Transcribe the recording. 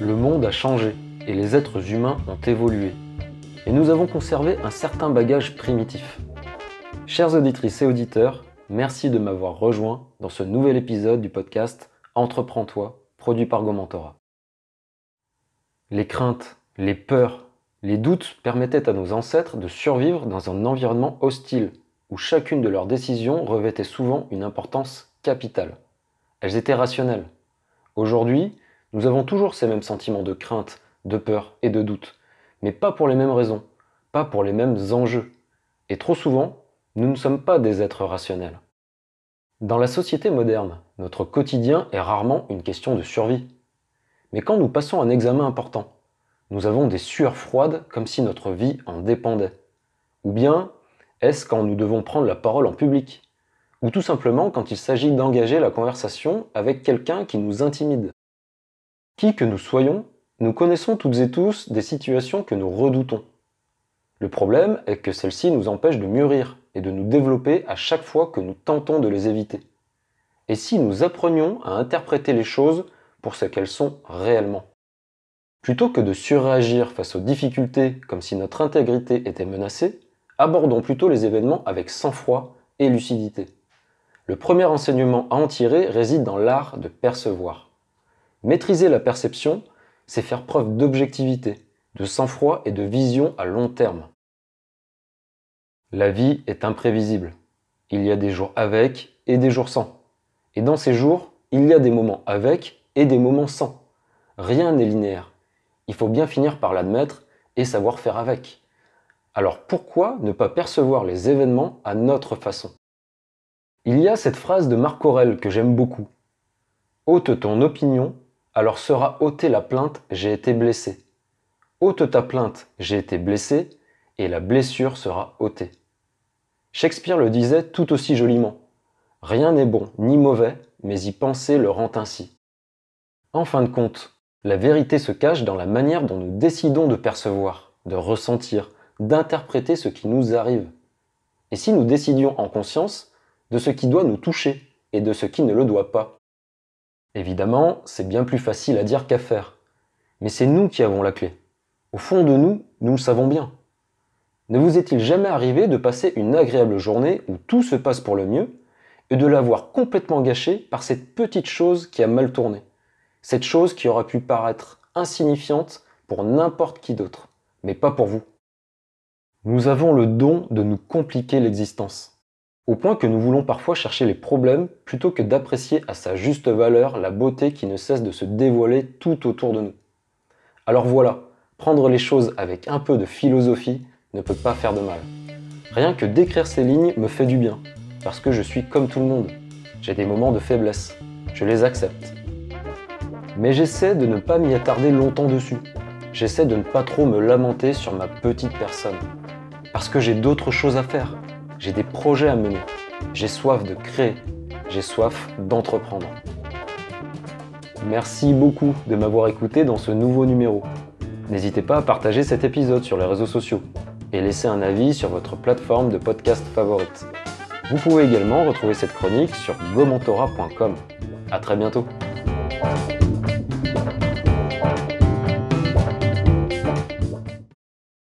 Le monde a changé et les êtres humains ont évolué. Et nous avons conservé un certain bagage primitif. Chers auditrices et auditeurs, merci de m'avoir rejoint dans ce nouvel épisode du podcast Entreprends-toi, produit par Gomentora. Les craintes, les peurs, les doutes permettaient à nos ancêtres de survivre dans un environnement hostile, où chacune de leurs décisions revêtait souvent une importance capitale. Elles étaient rationnelles. Aujourd'hui, nous avons toujours ces mêmes sentiments de crainte, de peur et de doute, mais pas pour les mêmes raisons, pas pour les mêmes enjeux. Et trop souvent, nous ne sommes pas des êtres rationnels. Dans la société moderne, notre quotidien est rarement une question de survie. Mais quand nous passons un examen important, nous avons des sueurs froides comme si notre vie en dépendait. Ou bien, est-ce quand nous devons prendre la parole en public? Ou tout simplement quand il s'agit d'engager la conversation avec quelqu'un qui nous intimide qui que nous soyons, nous connaissons toutes et tous des situations que nous redoutons. Le problème est que celles-ci nous empêchent de mûrir et de nous développer à chaque fois que nous tentons de les éviter. Et si nous apprenions à interpréter les choses pour ce qu'elles sont réellement? Plutôt que de surréagir face aux difficultés comme si notre intégrité était menacée, abordons plutôt les événements avec sang-froid et lucidité. Le premier enseignement à en tirer réside dans l'art de percevoir. Maîtriser la perception, c'est faire preuve d'objectivité, de sang-froid et de vision à long terme. La vie est imprévisible. Il y a des jours avec et des jours sans. Et dans ces jours, il y a des moments avec et des moments sans. Rien n'est linéaire. Il faut bien finir par l'admettre et savoir faire avec. Alors pourquoi ne pas percevoir les événements à notre façon? Il y a cette phrase de Marc Aurel que j'aime beaucoup. Ôte ton opinion alors sera ôtée la plainte j'ai été blessé. Ôte ta plainte j'ai été blessé, et la blessure sera ôtée. Shakespeare le disait tout aussi joliment. Rien n'est bon ni mauvais, mais y penser le rend ainsi. En fin de compte, la vérité se cache dans la manière dont nous décidons de percevoir, de ressentir, d'interpréter ce qui nous arrive. Et si nous décidions en conscience de ce qui doit nous toucher et de ce qui ne le doit pas? Évidemment, c'est bien plus facile à dire qu'à faire. Mais c'est nous qui avons la clé. Au fond de nous, nous le savons bien. Ne vous est-il jamais arrivé de passer une agréable journée où tout se passe pour le mieux et de l'avoir complètement gâchée par cette petite chose qui a mal tourné? Cette chose qui aurait pu paraître insignifiante pour n'importe qui d'autre, mais pas pour vous. Nous avons le don de nous compliquer l'existence au point que nous voulons parfois chercher les problèmes plutôt que d'apprécier à sa juste valeur la beauté qui ne cesse de se dévoiler tout autour de nous. Alors voilà, prendre les choses avec un peu de philosophie ne peut pas faire de mal. Rien que d'écrire ces lignes me fait du bien, parce que je suis comme tout le monde. J'ai des moments de faiblesse, je les accepte. Mais j'essaie de ne pas m'y attarder longtemps dessus. J'essaie de ne pas trop me lamenter sur ma petite personne. Parce que j'ai d'autres choses à faire j'ai des projets à mener, j'ai soif de créer, j'ai soif d'entreprendre. Merci beaucoup de m'avoir écouté dans ce nouveau numéro. N'hésitez pas à partager cet épisode sur les réseaux sociaux et laisser un avis sur votre plateforme de podcast favorite. Vous pouvez également retrouver cette chronique sur gomentora.com. A très bientôt